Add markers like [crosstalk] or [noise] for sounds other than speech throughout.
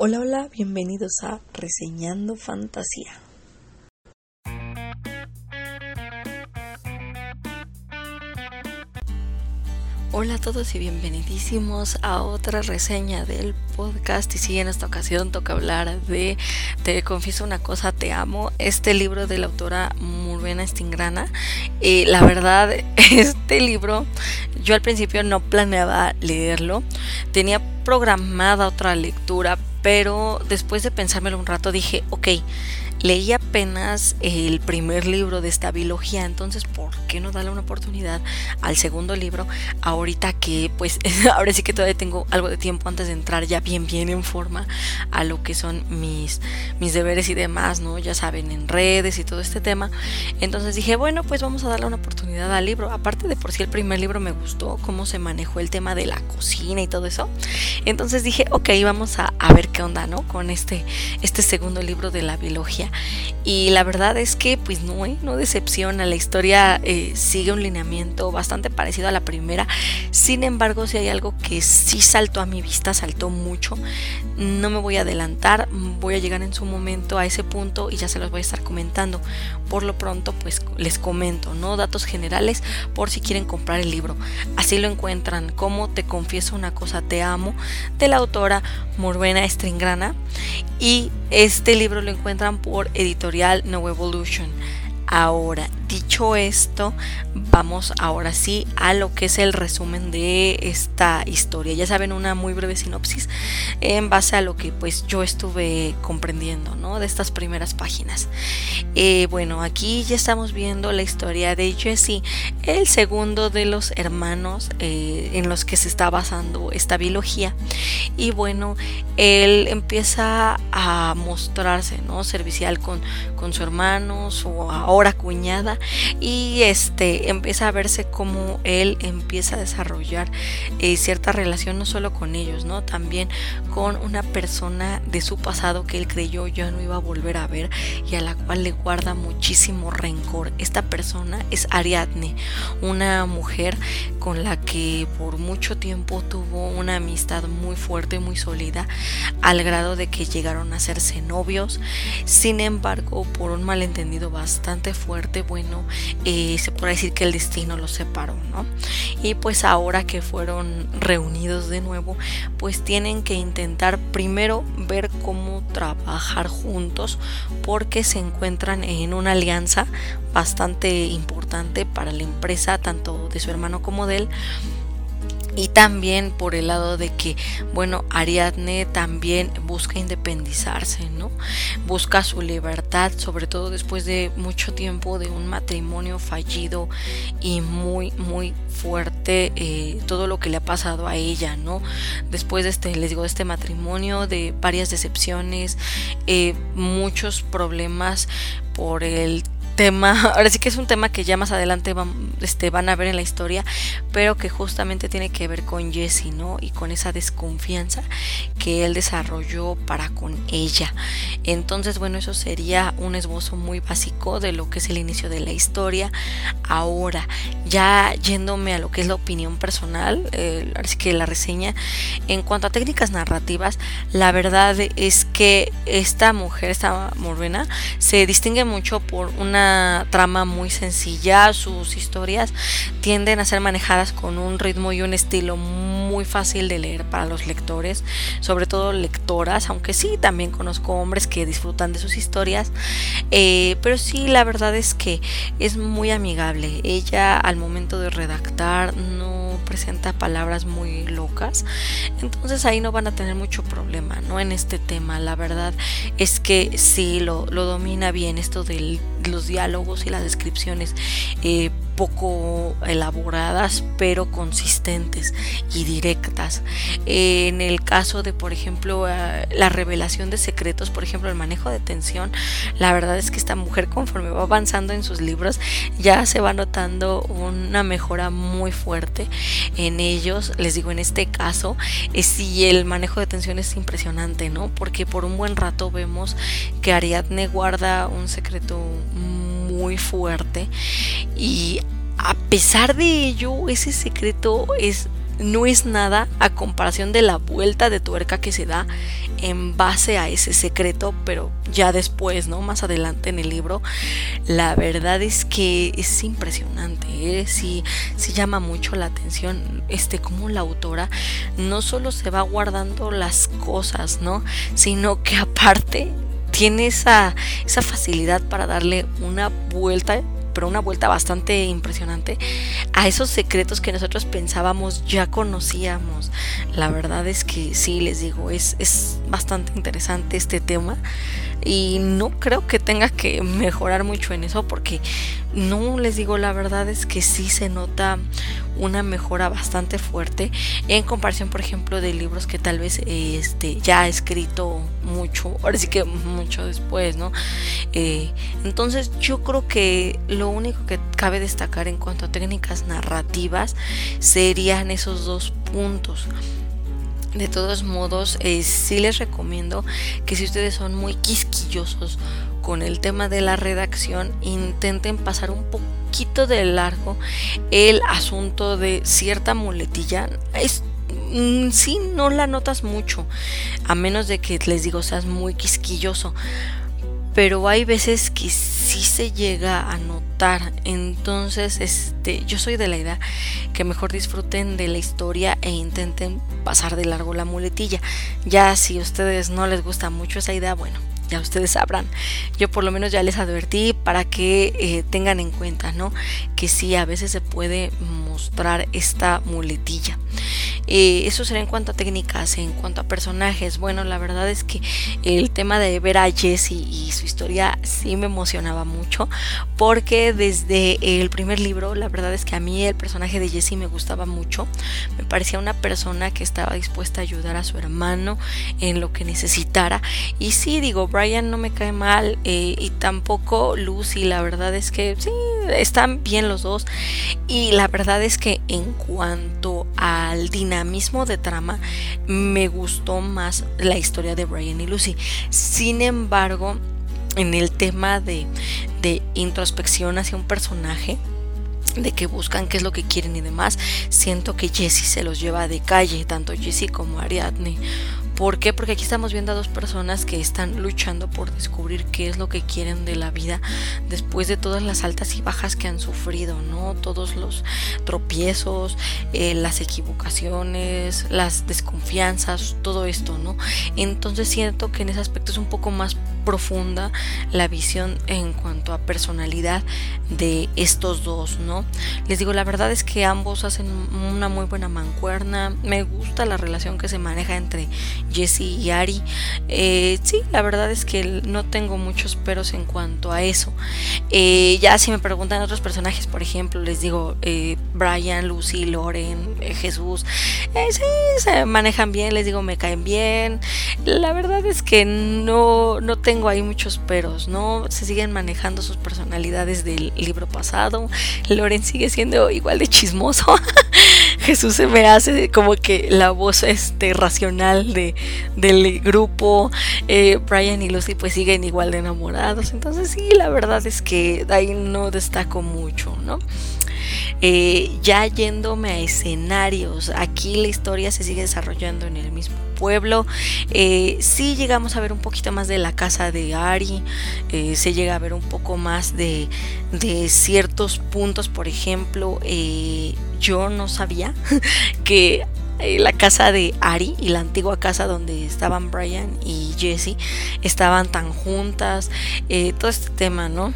Hola, hola, bienvenidos a Reseñando Fantasía. Hola a todos y bienvenidísimos a otra reseña del podcast. Y sí, en esta ocasión toca hablar de Te confieso una cosa, te amo, este libro de la autora Murvena Stingrana y la verdad [laughs] este libro yo al principio no planeaba leerlo, tenía programada otra lectura pero después de pensármelo un rato dije, ok, leí apenas el primer libro de esta biología, entonces ¿por qué no darle una oportunidad al segundo libro ahorita que pues [laughs] ahora sí que todavía tengo algo de tiempo antes de entrar ya bien bien en forma a lo que son mis mis deberes y demás, ¿no? Ya saben, en redes y todo este tema. Entonces dije, bueno, pues vamos a darle una oportunidad al libro. Aparte de por sí el primer libro me gustó cómo se manejó el tema de la cocina y todo eso. Entonces dije, ok, vamos a, a ver qué onda, ¿no? Con este este segundo libro de la biología y la verdad es que pues no, ¿eh? no decepciona, la historia eh, sigue un lineamiento bastante parecido a la primera, sin embargo si hay algo que sí saltó a mi vista, saltó mucho, no me voy a adelantar, voy a llegar en su momento a ese punto y ya se los voy a estar comentando, por lo pronto pues les comento, ¿no? Datos generales por si quieren comprar el libro, así lo encuentran, como te confieso una cosa, te amo, de la autora Morvena Stringrana y este libro lo encuentran por editorial No Evolution. Ahora, dicho esto, vamos ahora sí a lo que es el resumen de esta historia. Ya saben, una muy breve sinopsis en base a lo que pues yo estuve comprendiendo, ¿no? De estas primeras páginas. Eh, bueno, aquí ya estamos viendo la historia de Jesse, el segundo de los hermanos eh, en los que se está basando esta biología. Y bueno, él empieza a mostrarse, ¿no? Servicial con, con su hermano, su ahora cuñada y este empieza a verse como él empieza a desarrollar eh, cierta relación no solo con ellos, ¿no? También con una persona de su pasado que él creyó ya no iba a volver a ver y a la cual le guarda muchísimo rencor. Esta persona es Ariadne, una mujer con la que por mucho tiempo tuvo una amistad muy fuerte, muy sólida, al grado de que llegaron a hacerse novios. Sin embargo, por un malentendido bastante fuerte, bueno, eh, se puede decir que el destino los separó, ¿no? Y pues ahora que fueron reunidos de nuevo, pues tienen que intentar primero ver cómo trabajar juntos porque se encuentran en una alianza bastante importante para la empresa, tanto de su hermano como de él y también por el lado de que, bueno, Ariadne también busca independizarse, ¿no? Busca su libertad, sobre todo después de mucho tiempo de un matrimonio fallido y muy, muy fuerte eh, todo lo que le ha pasado a ella, ¿no? Después de este, les digo, de este matrimonio, de varias decepciones, eh, muchos problemas por el tema, [laughs] ahora sí que es un tema que ya más adelante van, este, van a ver en la historia, pero que justamente tiene que ver con Jesse, ¿no? Y con esa desconfianza que él desarrolló para con ella. Entonces, bueno, eso sería un esbozo muy básico de lo que es el inicio de la historia. Ahora, ya yéndome a lo que es la opinión personal, eh, así que la reseña, en cuanto a técnicas narrativas, la verdad es que esta mujer, esta morena, se distingue mucho por una trama muy sencilla, sus historias tienden a ser manejadas con un ritmo y un estilo muy fácil de leer para los lectores, sobre todo lectoras, aunque sí también conozco hombres que disfrutan de sus historias, eh, pero sí la verdad es que es muy amigable. Ella al momento de redactar no presenta palabras muy locas, entonces ahí no van a tener mucho problema, ¿no? En este tema, la verdad es que sí lo, lo domina bien esto de los diálogos y las descripciones. Eh, poco elaboradas pero consistentes y directas. En el caso de, por ejemplo, eh, la revelación de secretos, por ejemplo, el manejo de tensión, la verdad es que esta mujer conforme va avanzando en sus libros ya se va notando una mejora muy fuerte en ellos. Les digo, en este caso, eh, sí el manejo de tensión es impresionante, ¿no? Porque por un buen rato vemos que Ariadne guarda un secreto muy fuerte y a pesar de ello, ese secreto es no es nada a comparación de la vuelta de tuerca que se da en base a ese secreto, pero ya después, ¿no? Más adelante en el libro, la verdad es que es impresionante, ¿eh? sí, sí llama mucho la atención, este, como la autora no solo se va guardando las cosas, ¿no? Sino que aparte tiene esa, esa facilidad para darle una vuelta pero una vuelta bastante impresionante a esos secretos que nosotros pensábamos ya conocíamos. La verdad es que sí, les digo, es, es bastante interesante este tema y no creo que tenga que mejorar mucho en eso porque no les digo la verdad es que sí se nota una mejora bastante fuerte en comparación por ejemplo de libros que tal vez este ya ha escrito mucho ahora sí que mucho después no eh, entonces yo creo que lo único que cabe destacar en cuanto a técnicas narrativas serían esos dos puntos. De todos modos, eh, sí les recomiendo que si ustedes son muy quisquillosos con el tema de la redacción, intenten pasar un poquito de largo el asunto de cierta muletilla. Es mm, sí no la notas mucho, a menos de que les digo seas muy quisquilloso pero hay veces que sí se llega a notar. Entonces, este, yo soy de la idea que mejor disfruten de la historia e intenten pasar de largo la muletilla. Ya si a ustedes no les gusta mucho esa idea, bueno, ya ustedes sabrán. Yo por lo menos ya les advertí para que eh, tengan en cuenta, ¿no? Que sí, a veces se puede mostrar esta muletilla. Eh, eso será en cuanto a técnicas, en cuanto a personajes. Bueno, la verdad es que el tema de ver a Jesse y su historia sí me emocionaba mucho porque desde el primer libro, la verdad es que a mí el personaje de Jesse me gustaba mucho. Me parecía una persona que estaba dispuesta a ayudar a su hermano en lo que necesitara. Y sí, digo, Brian no me cae mal eh, y tampoco Lucy, la verdad es que sí, están bien los dos. Y la verdad es que en cuanto al dinamismo de trama, me gustó más la historia de Brian y Lucy. Sin embargo, en el tema de, de introspección hacia un personaje, de que buscan qué es lo que quieren y demás, siento que Jessie se los lleva de calle, tanto Jessie como Ariadne. ¿Por qué? Porque aquí estamos viendo a dos personas que están luchando por descubrir qué es lo que quieren de la vida después de todas las altas y bajas que han sufrido, ¿no? Todos los tropiezos, eh, las equivocaciones, las desconfianzas, todo esto, ¿no? Entonces siento que en ese aspecto es un poco más profunda la visión en cuanto a personalidad de estos dos, ¿no? Les digo, la verdad es que ambos hacen una muy buena mancuerna. Me gusta la relación que se maneja entre Jesse y Ari. Eh, sí, la verdad es que no tengo muchos peros en cuanto a eso. Eh, ya si me preguntan otros personajes, por ejemplo, les digo eh, Brian, Lucy, Loren, Jesús, sí, se manejan bien, les digo, me caen bien. La verdad es que no, no tengo hay muchos peros, ¿no? Se siguen manejando sus personalidades del libro pasado. Loren sigue siendo igual de chismoso. [laughs] Jesús se me hace como que la voz este, racional de, del grupo. Eh, Brian y Lucy pues siguen igual de enamorados. Entonces sí, la verdad es que ahí no destaco mucho, ¿no? Eh, ya yéndome a escenarios, aquí la historia se sigue desarrollando en el mismo pueblo. Eh, sí llegamos a ver un poquito más de la casa de Ari, eh, se llega a ver un poco más de, de ciertos puntos, por ejemplo, yo no sabía [laughs] que la casa de Ari y la antigua casa donde estaban Brian y Jesse estaban tan juntas, todo este tema, ¿no?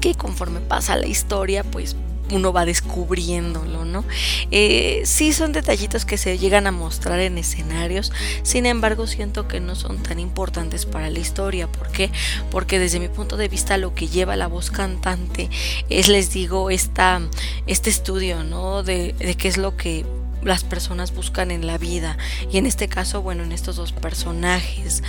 Que conforme pasa la historia, pues uno va descubriéndolo, ¿no? Eh, sí son detallitos que se llegan a mostrar en escenarios, sin embargo siento que no son tan importantes para la historia. ¿Por qué? Porque desde mi punto de vista lo que lleva la voz cantante es, les digo, esta, este estudio, ¿no? De, de qué es lo que las personas buscan en la vida. Y en este caso bueno en estos dos personajes.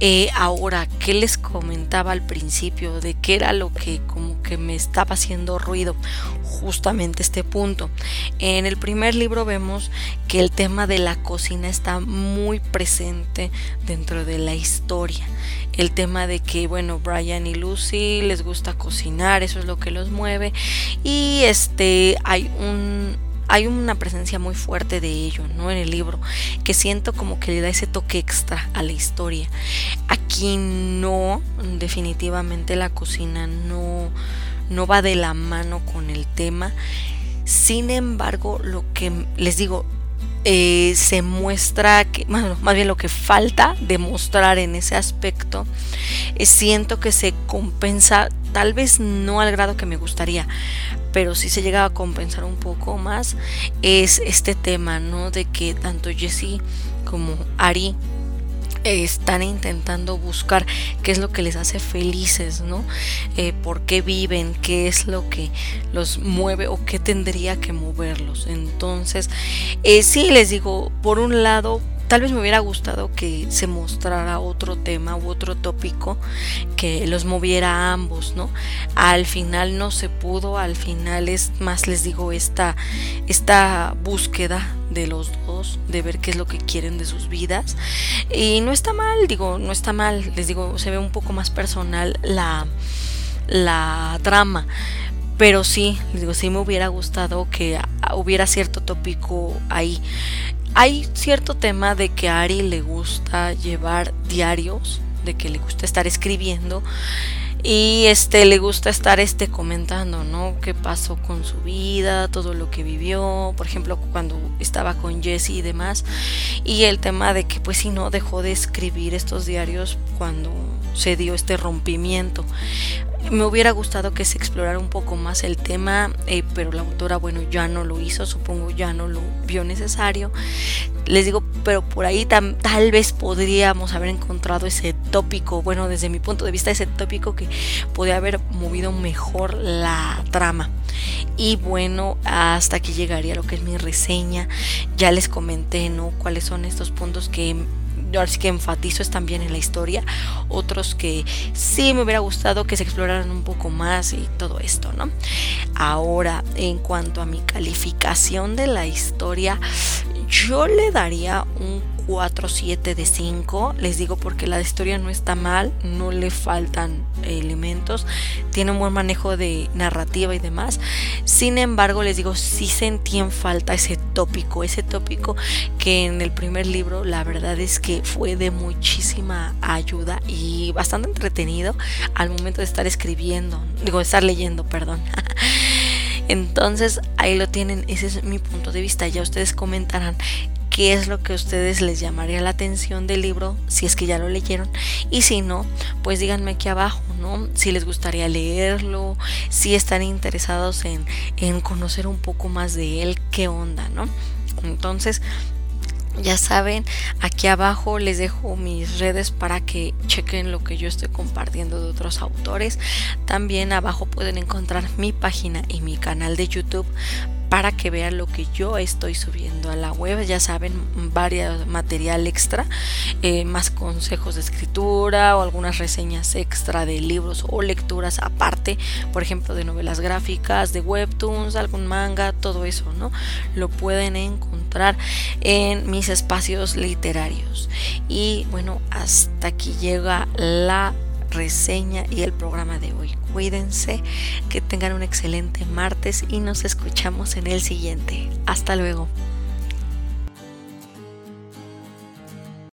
Eh, ahora qué les comentaba al principio de qué era lo que como que me estaba haciendo ruido justamente este punto. En el primer libro vemos que el tema de la cocina está muy presente dentro de la historia. El tema de que bueno Brian y Lucy les gusta cocinar eso es lo que los mueve. Y este hay un hay una presencia muy fuerte de ello, ¿no? En el libro, que siento como que le da ese toque extra a la historia. Aquí no, definitivamente la cocina no, no va de la mano con el tema. Sin embargo, lo que les digo, eh, se muestra que, más bien lo que falta demostrar en ese aspecto, eh, siento que se compensa, tal vez no al grado que me gustaría, pero sí se llega a compensar un poco más, es este tema, ¿no? De que tanto Jessie como Ari están intentando buscar qué es lo que les hace felices, ¿no? Eh, ¿Por qué viven? ¿Qué es lo que los mueve o qué tendría que moverlos? Entonces, eh, sí les digo, por un lado, tal vez me hubiera gustado que se mostrara otro tema u otro tópico que los moviera a ambos, ¿no? Al final no se pudo, al final es más les digo esta esta búsqueda de los dos, de ver qué es lo que quieren de sus vidas. Y no está mal, digo, no está mal, les digo, se ve un poco más personal la la trama. Pero sí, les digo, sí me hubiera gustado que hubiera cierto tópico ahí. Hay cierto tema de que a Ari le gusta llevar diarios, de que le gusta estar escribiendo y este le gusta estar este comentando, ¿no? qué pasó con su vida, todo lo que vivió, por ejemplo, cuando estaba con Jesse y demás, y el tema de que pues si no dejó de escribir estos diarios cuando se dio este rompimiento. Me hubiera gustado que se explorara un poco más el tema, eh, pero la autora, bueno, ya no lo hizo, supongo ya no lo vio necesario. Les digo, pero por ahí tal vez podríamos haber encontrado ese tópico, bueno, desde mi punto de vista, ese tópico que podría haber movido mejor la trama. Y bueno, hasta aquí llegaría lo que es mi reseña. Ya les comenté, ¿no? Cuáles son estos puntos que yo ahora sí que enfatizo es también en la historia, otros que sí me hubiera gustado que se exploraran un poco más y todo esto, ¿no? Ahora, en cuanto a mi calificación de la historia, yo le daría un 4-7 de 5. Les digo porque la historia no está mal, no le faltan elementos, tiene un buen manejo de narrativa y demás. Sin embargo, les digo, sí sentí en falta ese tópico, ese tópico que en el primer libro la verdad es que fue de muchísima ayuda y bastante entretenido al momento de estar escribiendo, digo, estar leyendo, perdón. [laughs] Entonces ahí lo tienen, ese es mi punto de vista. Ya ustedes comentarán qué es lo que a ustedes les llamaría la atención del libro, si es que ya lo leyeron, y si no, pues díganme aquí abajo, ¿no? Si les gustaría leerlo, si están interesados en, en conocer un poco más de él, qué onda, ¿no? Entonces, ya saben, aquí abajo les dejo mis redes para que chequen lo que yo estoy compartiendo de otros autores. También abajo pueden encontrar mi página y mi canal de YouTube para que vean lo que yo estoy subiendo a la web. Ya saben, varios material extra, eh, más consejos de escritura o algunas reseñas extra de libros o lecturas aparte, por ejemplo, de novelas gráficas, de webtoons, algún manga, todo eso, ¿no? Lo pueden encontrar en mis espacios literarios. Y bueno, hasta aquí llega la reseña y el programa de hoy. Cuídense, que tengan un excelente martes y nos escuchamos en el siguiente. Hasta luego.